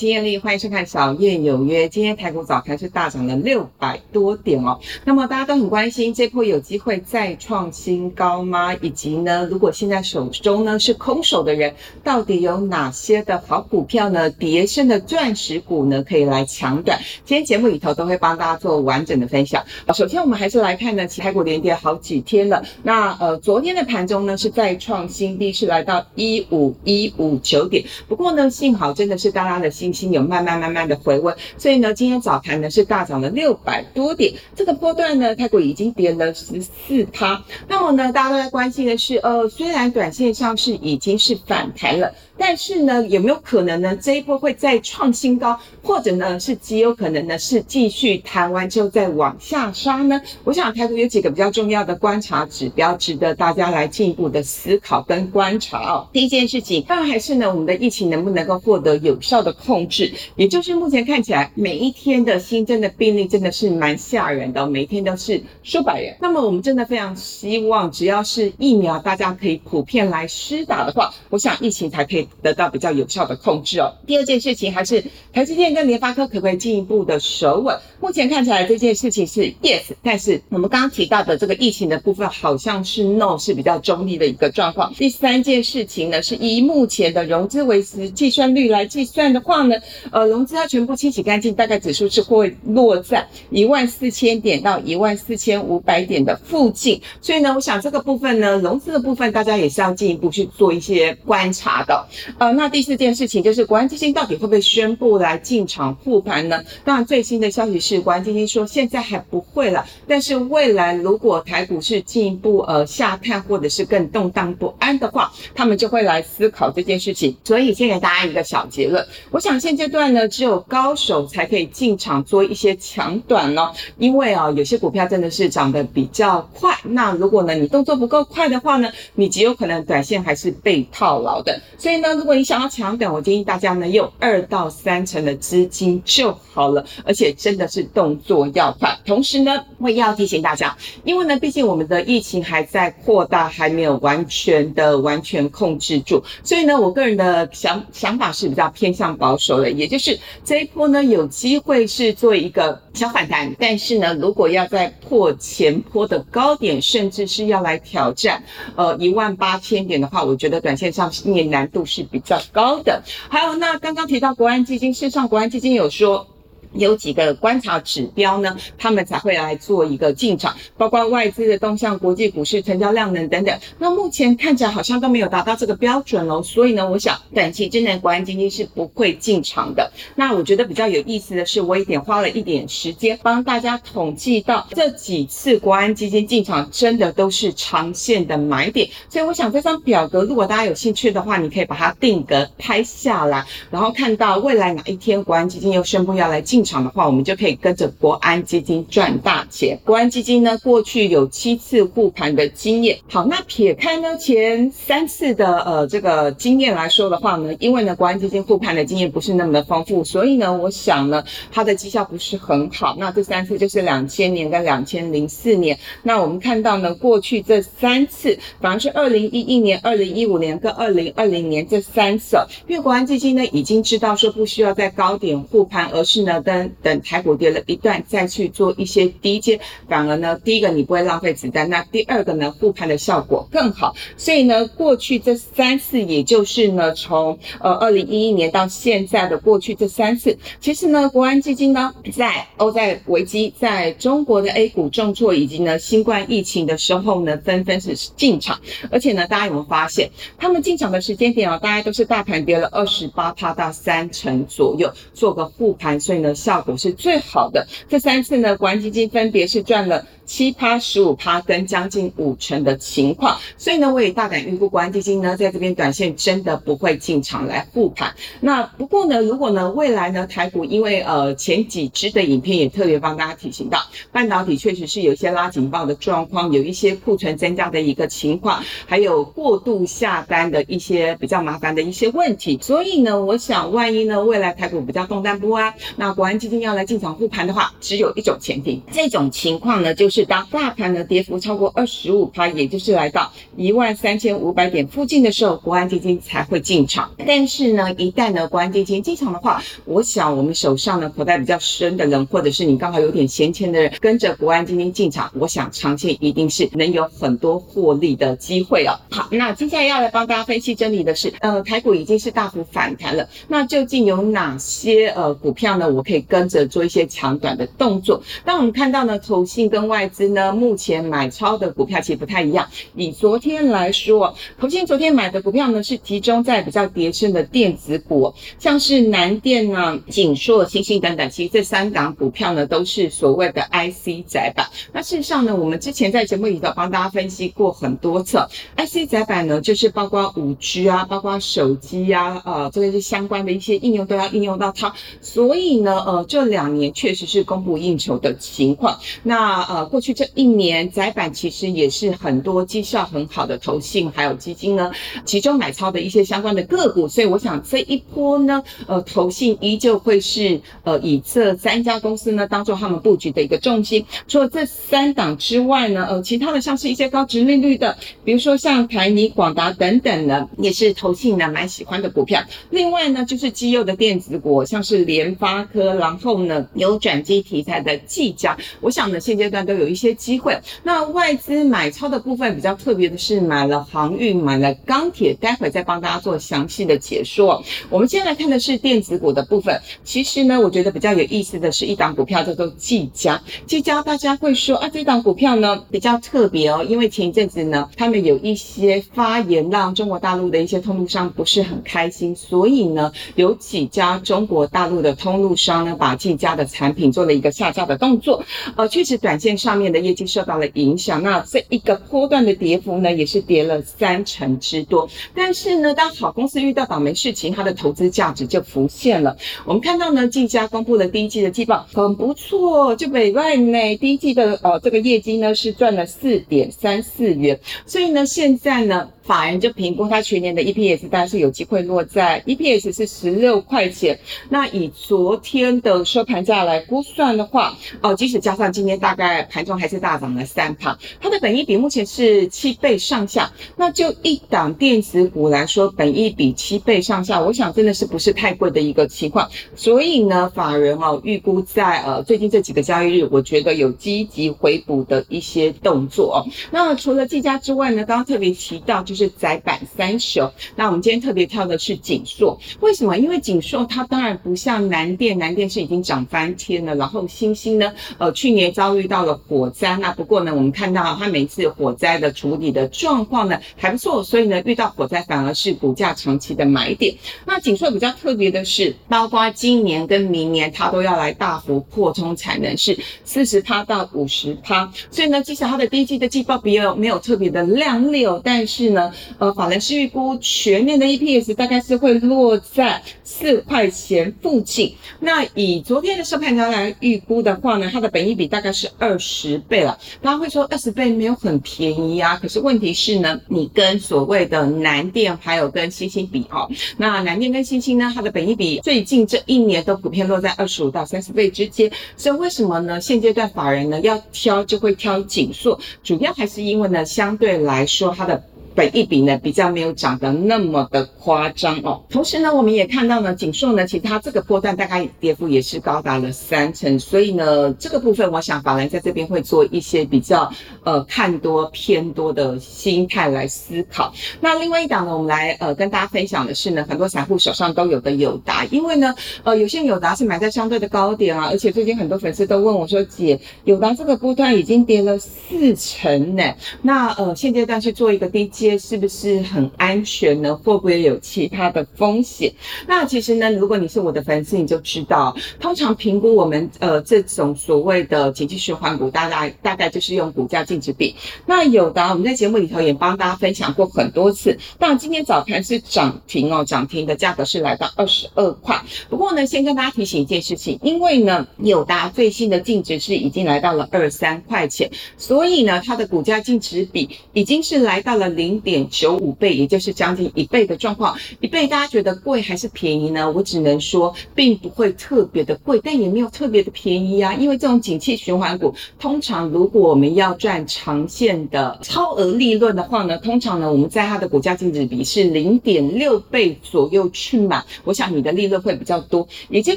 是艳丽，欢迎收看《小燕有约》。今天台股早盘是大涨了六百多点哦。那么大家都很关心，这波有机会再创新高吗？以及呢，如果现在手中呢是空手的人，到底有哪些的好股票呢？叠升的钻石股呢，可以来抢短。今天节目里头都会帮大家做完整的分享。首先我们还是来看呢，其台股连跌好几天了。那呃，昨天的盘中呢是再创新低，是来到一五一五九点。不过呢，幸好真的是大家的心。信心有慢慢慢慢的回温，所以呢，今天早盘呢是大涨了六百多点，这个波段呢，泰国已经跌了十四趴。那么呢，大家都在关心的是，呃，虽然短线上是已经是反弹了。但是呢，有没有可能呢？这一波会再创新高，或者呢是极有可能呢是继续弹完之后再往下杀呢？我想台股有几个比较重要的观察指标，值得大家来进一步的思考跟观察哦。第一件事情，当然还是呢我们的疫情能不能够获得有效的控制，也就是目前看起来每一天的新增的病例真的是蛮吓人的，每一天都是数百人。那么我们真的非常希望，只要是疫苗大家可以普遍来施打的话，我想疫情才可以。得到比较有效的控制哦。第二件事情还是台积电跟联发科可不可以进一步的守稳？目前看起来这件事情是 yes，但是我们刚刚提到的这个疫情的部分好像是 no，是比较中立的一个状况。第三件事情呢，是以目前的融资维持计算率来计算的话呢，呃，融资要全部清洗干净，大概指数是会落在一万四千点到一万四千五百点的附近。所以呢，我想这个部分呢，融资的部分大家也是要进一步去做一些观察的。呃，那第四件事情就是国安基金到底会不会宣布来进场复盘呢？当然，最新的消息是国安基金说现在还不会了，但是未来如果台股市进一步呃下探或者是更动荡不安的话，他们就会来思考这件事情。所以先给大家一个小结论，我想现阶段呢，只有高手才可以进场做一些强短哦，因为啊有些股票真的是涨得比较快，那如果呢你动作不够快的话呢，你极有可能短线还是被套牢的。所以呢。如果你想要抢短，我建议大家呢用二到三成的资金就好了，而且真的是动作要快。同时呢，我也要提醒大家，因为呢，毕竟我们的疫情还在扩大，还没有完全的完全控制住，所以呢，我个人的想想法是比较偏向保守的，也就是这一波呢有机会是做一个小反弹，但是呢，如果要在破前坡的高点，甚至是要来挑战呃一万八千点的话，我觉得短线上面难度是。比较高的，还有那刚刚提到国安基金，事实上国安基金有说。有几个观察指标呢，他们才会来做一个进场，包括外资的动向、国际股市成交量能等等。那目前看起来好像都没有达到这个标准喽，所以呢，我想短期之内国安基金是不会进场的。那我觉得比较有意思的是，我一点花了一点时间帮大家统计到这几次国安基金进场，真的都是长线的买点。所以我想这张表格，如果大家有兴趣的话，你可以把它定格拍下来，然后看到未来哪一天国安基金又宣布要来进。进场的话，我们就可以跟着国安基金赚大钱。国安基金呢，过去有七次护盘的经验。好，那撇开呢前三次的呃这个经验来说的话呢，因为呢国安基金护盘的经验不是那么的丰富，所以呢，我想呢它的绩效不是很好。那这三次就是两千年跟两千零四年。那我们看到呢，过去这三次反而是二零一一年、二零一五年跟二零二零年这三次，因为国安基金呢已经知道说不需要在高点护盘，而是呢。等台股跌了一段，再去做一些低阶，反而呢，第一个你不会浪费子弹，那第二个呢，护盘的效果更好。所以呢，过去这三次，也就是呢，从呃二零一一年到现在的过去这三次，其实呢，国安基金呢，在欧债危机、在中国的 A 股重挫以及呢新冠疫情的时候呢，纷纷是进场。而且呢，大家有没有发现，他们进场的时间点哦，大概都是大盘跌了二十八趴到三成左右，做个护盘，所以呢。效果是最好的。这三次呢，国安基金分别是赚了七趴、十五趴跟将近五成的情况。所以呢，我也大胆预估，国安基金呢在这边短线真的不会进场来护盘。那不过呢，如果呢未来呢台股因为呃前几支的影片也特别帮大家提醒到，半导体确实是有一些拉警报的状况，有一些库存增加的一个情况，还有过度下单的一些比较麻烦的一些问题。所以呢，我想万一呢未来台股比较动荡不安，那国安基金要来进场护盘的话，只有一种前提，这种情况呢，就是当大盘的跌幅超过二十五趴，也就是来到一万三千五百点附近的时候，国安基金才会进场。但是呢，一旦呢国安基金进场的话，我想我们手上呢口袋比较深的人，或者是你刚好有点闲钱的人，跟着国安基金进场，我想长线一定是能有很多获利的机会哦。好，那接下来要来帮大家分析真理的是，呃，台股已经是大幅反弹了，那究竟有哪些呃股票呢？我可以跟着做一些长短的动作。当我们看到呢，投信跟外资呢，目前买超的股票其实不太一样。以昨天来说，投信昨天买的股票呢，是集中在比较跌升的电子股，像是南电啊、景硕、星星等等。其实这三档股票呢，都是所谓的 IC 窄板。那事实上呢，我们之前在节目里头帮大家分析过很多次，IC 窄板呢，就是包括五 G 啊，包括手机啊，呃，这个是相关的一些应用都要应用到它。所以呢，呃，这两年确实是供不应求的情况。那呃，过去这一年窄板其实也是很多绩效很好的投信还有基金呢，集中买超的一些相关的个股。所以我想这一波呢，呃，投信依旧会是呃以这三家公司呢当做他们布局的一个重心。除了这三档之外呢，呃，其他的像是一些高值利率的，比如说像台泥、广达等等呢，也是投信呢蛮喜欢的股票。另外呢，就是基优的电子股，像是联发科，然后呢有转机题材的技嘉，我想呢现阶段都有一些机会。那外资买超的部分比较特别的是买了航运，买了钢铁，待会再帮大家做详细的解说。我们先来看的是电子股的部分。其实呢，我觉得比较有意思的是一档股票叫做技嘉，技嘉大家会说啊，这档股票呢比较特别哦，因为前一阵子呢，他们有一些发言让中国大陆的一些通路商不是很开心，所以呢，有几家中国大陆的通路商呢，把技嘉的产品做了一个下架的动作，呃，确实短线上面的业绩受到了影响。那这一个波段的跌幅呢，也是跌了三成之多。但是呢，当好公司遇到倒霉事情，它的投资价值就浮现了。我们看到呢，技嘉公布了第一季的季报，很不错，就北外内第一季的呃这个业绩呢是赚了四点三四元，所以呢，现在呢。法人就评估它全年的 EPS，大概是有机会落在 EPS 是十六块钱。那以昨天的收盘价来估算的话，哦，即使加上今天大概盘中还是大涨了三趴，它的本益比目前是七倍上下。那就一档电子股来说，本益比七倍上下，我想真的是不是太贵的一个情况。所以呢，法人哦预估在呃最近这几个交易日，我觉得有积极回补的一些动作哦。那除了技嘉之外呢，刚刚特别提到就是。是窄板三雄，那我们今天特别挑的是锦硕，为什么？因为锦硕它当然不像南电，南电是已经涨翻天了，然后星星呢，呃，去年遭遇到了火灾，那不过呢，我们看到它每次火灾的处理的状况呢还不错，所以呢，遇到火灾反而是股价长期的买点。那锦硕比较特别的是，包括今年跟明年它都要来大幅扩充产能，是四十趴到五十趴，所以呢，即使它的第一季的季报比较没有特别的亮丽哦，但是呢。呃，法人是预估全年的 EPS 大概是会落在四块钱附近。那以昨天的收盘价来预估的话呢，它的本益比大概是二十倍了。大家会说二十倍没有很便宜啊，可是问题是呢，你跟所谓的南电还有跟星星比哦，那南电跟星星呢，它的本益比最近这一年都普遍落在二十五到三十倍之间。所以为什么呢？现阶段法人呢要挑就会挑紧缩，主要还是因为呢，相对来说它的。本一比呢比较没有涨得那么的夸张哦，同时呢，我们也看到呢，锦硕呢，其实它这个波段大概跌幅也是高达了三成，所以呢，这个部分我想法人在这边会做一些比较呃看多偏多的心态来思考。那另外一档呢，我们来呃跟大家分享的是呢，很多散户手上都有的友达，因为呢，呃有些友达是买在相对的高点啊，而且最近很多粉丝都问我说，姐，友达这个波段已经跌了四成呢，那呃现阶段去做一个低阶。是不是很安全呢？会不会有其他的风险？那其实呢，如果你是我的粉丝，你就知道，通常评估我们呃这种所谓的经济循环股，大概大概就是用股价净值比。那有的我们在节目里头也帮大家分享过很多次。那今天早盘是涨停哦，涨停的价格是来到二十二块。不过呢，先跟大家提醒一件事情，因为呢友达最新的净值是已经来到了二三块钱，所以呢它的股价净值比已经是来到了零。零点九五倍，也就是将近一倍的状况。一倍大家觉得贵还是便宜呢？我只能说，并不会特别的贵，但也没有特别的便宜啊。因为这种景气循环股，通常如果我们要赚长线的超额利润的话呢，通常呢，我们在它的股价净值比是零点六倍左右去买，我想你的利润会比较多。也就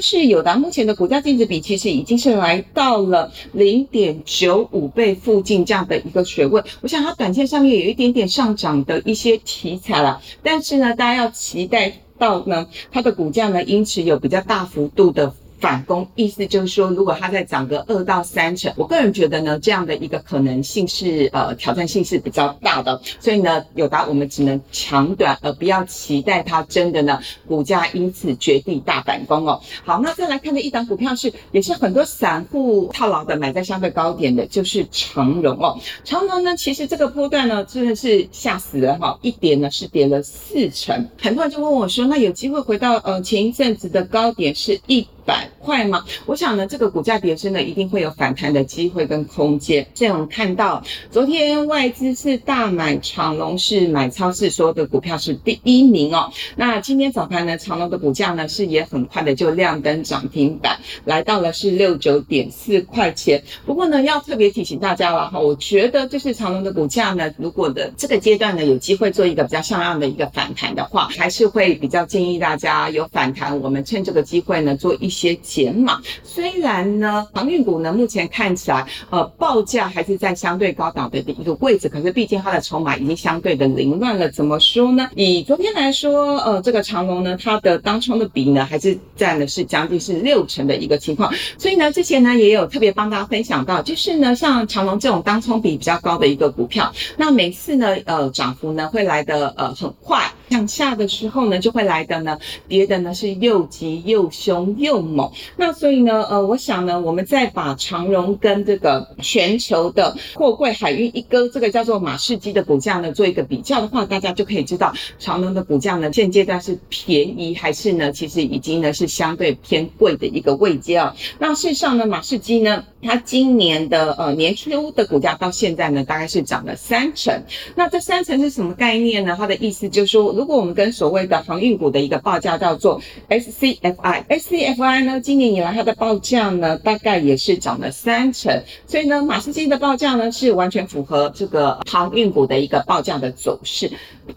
是友达目前的股价净值比，其实已经是来到了零点九五倍附近这样的一个水位。我想它短线上面有一点点上涨涨的一些题材了，但是呢，大家要期待到呢，它的股价呢，因此有比较大幅度的。反攻意思就是说，如果它再涨个二到三成，我个人觉得呢，这样的一个可能性是呃挑战性是比较大的。所以呢，友达我们只能长短，而不要期待它真的呢股价因此绝地大反攻哦。好，那再来看的一档股票是，也是很多散户套牢的，买在相对高点的，就是长荣哦。长荣呢，其实这个波段呢真的是吓死了哈，一跌呢是跌了四成。很多人就问我说，那有机会回到呃前一阵子的高点是一。百块吗？我想呢，这个股价跌升呢，一定会有反弹的机会跟空间。所以我们看到，昨天外资是大买长隆，是买超市所有的股票是第一名哦。那今天早盘呢，长隆的股价呢是也很快的就亮灯涨停板，来到了是六九点四块钱。不过呢，要特别提醒大家了哈，我觉得就是长隆的股价呢，如果的这个阶段呢有机会做一个比较像样的一个反弹的话，还是会比较建议大家有反弹，我们趁这个机会呢做一。些减码，虽然呢，航运股呢目前看起来，呃，报价还是在相对高档的一个位置，可是毕竟它的筹码已经相对的凌乱了。怎么说呢？以昨天来说，呃，这个长龙呢，它的当冲的比呢，还是占的是将近是六成的一个情况。所以呢，之前呢也有特别帮大家分享到，就是呢，像长龙这种当冲比比较高的一个股票，那每次呢，呃，涨幅呢会来的呃很快。向下的时候呢，就会来的呢，跌的呢是又急又凶又猛。那所以呢，呃，我想呢，我们再把长荣跟这个全球的货柜海运一哥，这个叫做马士基的股价呢，做一个比较的话，大家就可以知道长荣的股价呢，现阶段是便宜还是呢，其实已经呢是相对偏贵的一个位阶啊。那事实上呢，马士基呢，它今年的呃年初的股价到现在呢，大概是涨了三成。那这三成是什么概念呢？它的意思就是说，如果我们跟所谓的航运股的一个报价叫做 SCFI，SCFI 呢，今年以来它的报价呢，大概也是涨了三成，所以呢，马士基的报价呢是完全符合这个航运股的一个报价的走势，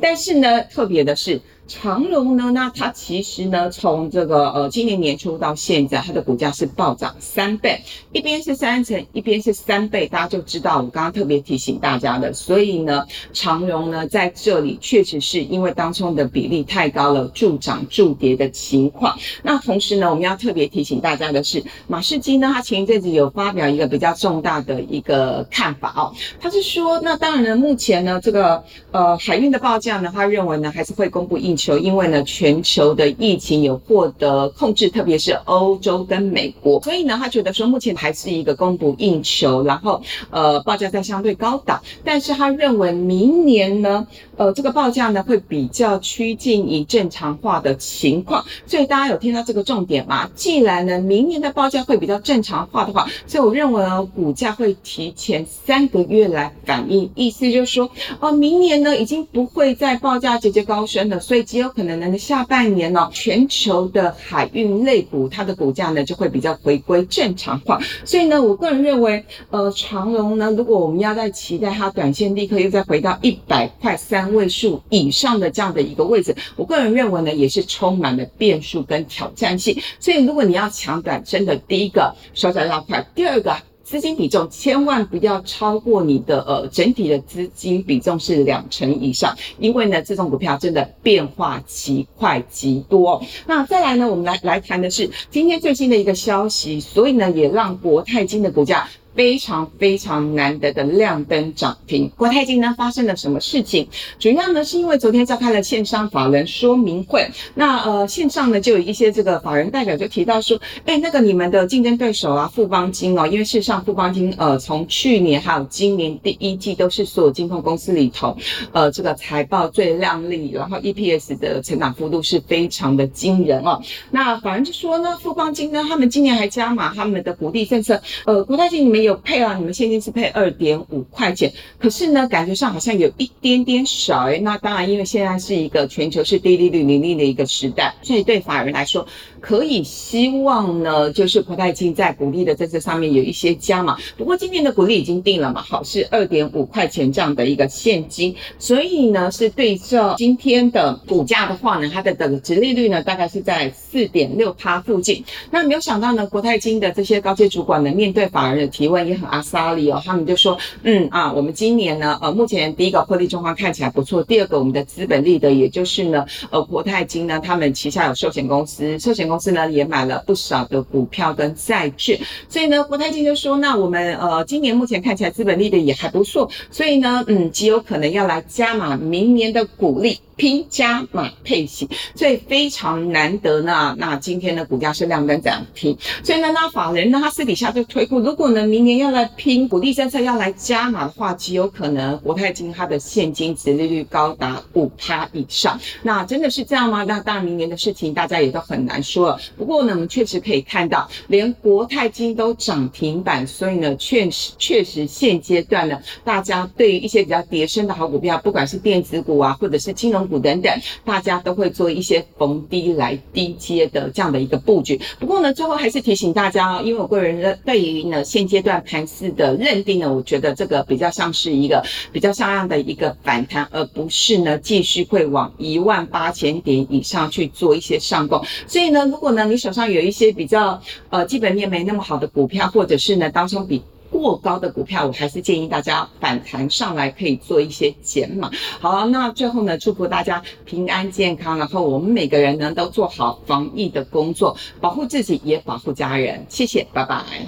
但是呢，特别的是。长荣呢？那它其实呢，从这个呃今年年初到现在，它的股价是暴涨三倍，一边是三成，一边是三倍，大家就知道我刚刚特别提醒大家的。所以呢，长荣呢在这里确实是因为当中的比例太高了，助涨助跌的情况。那同时呢，我们要特别提醒大家的是，马士基呢，他前一阵子有发表一个比较重大的一个看法哦，他是说，那当然呢，目前呢这个呃海运的报价呢，他认为呢还是会公布一。球，因为呢，全球的疫情有获得控制，特别是欧洲跟美国，所以呢，他觉得说目前还是一个供不应求，然后呃报价在相对高档，但是他认为明年呢，呃这个报价呢会比较趋近于正常化的情况，所以大家有听到这个重点吗？既然呢明年的报价会比较正常化的话，所以我认为呢股价会提前三个月来反应，意思就是说，哦明年呢已经不会再报价节节高升了，所以。极有可能呢，下半年呢，全球的海运类股它的股价呢就会比较回归正常化。所以呢，我个人认为，呃，长荣呢，如果我们要在期待它短线立刻又再回到一百块三位数以上的这样的一个位置，我个人认为呢，也是充满了变数跟挑战性。所以，如果你要抢短，真的第一个手脚要快，第二个。资金比重千万不要超过你的呃整体的资金比重是两成以上，因为呢这种股票真的变化极快极多。那再来呢，我们来来谈的是今天最新的一个消息，所以呢也让国泰金的股价。非常非常难得的亮灯涨停，国泰金呢发生了什么事情？主要呢是因为昨天召开了线上法人说明会，那呃线上呢就有一些这个法人代表就提到说，哎那个你们的竞争对手啊富邦金哦，因为事实上富邦金呃从去年还有今年第一季都是所有金控公司里头呃这个财报最亮丽，然后 EPS 的成长幅度是非常的惊人哦。那法人就说呢富邦金呢他们今年还加码他们的鼓励政策，呃国泰金你们。有配啊，你们现金是配二点五块钱，可是呢，感觉上好像有一点点少哎。那当然，因为现在是一个全球是低利率、零利的一个时代，所以对法人来说，可以希望呢，就是国泰金在股利的政策上面有一些加码。不过今年的股利已经定了嘛，好是二点五块钱这样的一个现金，所以呢，是对照今天的股价的话呢，它的这个值利率呢，大概是在四点六趴附近。那没有想到呢，国泰金的这些高阶主管呢，面对法人的提问也很阿萨里哦，他们就说，嗯啊，我们今年呢，呃，目前第一个获利状况看起来不错，第二个我们的资本利得，也就是呢，呃，国泰金呢，他们旗下有寿险公司，寿险公司呢也买了不少的股票跟债券，所以呢，国泰金就说，那我们呃，今年目前看起来资本利得也还不错，所以呢，嗯，极有可能要来加码明年的股利。拼加码配息，所以非常难得呢。那今天的股价是亮灯涨停，所以呢，那法人呢，他私底下就推估，如果呢明年要来拼鼓励政策要来加码的话，极有可能国泰金它的现金值利率高达五趴以上。那真的是这样吗？那当然，明年的事情大家也都很难说了。不过呢，我们确实可以看到，连国泰金都涨停板，所以呢，确实确实现阶段呢，大家对于一些比较叠升的好股票，不管是电子股啊，或者是金融。股等等，大家都会做一些逢低来低接的这样的一个布局。不过呢，最后还是提醒大家哦，因为我个人的对于呢现阶段段盘势的认定呢，我觉得这个比较像是一个比较像样的一个反弹，而不是呢继续会往一万八千点以上去做一些上攻。所以呢，如果呢你手上有一些比较呃基本面没那么好的股票，或者是呢当中比过高的股票，我还是建议大家反弹上来可以做一些减码。好，那最后呢，祝福大家平安健康，然后我们每个人呢都做好防疫的工作，保护自己也保护家人。谢谢，拜拜。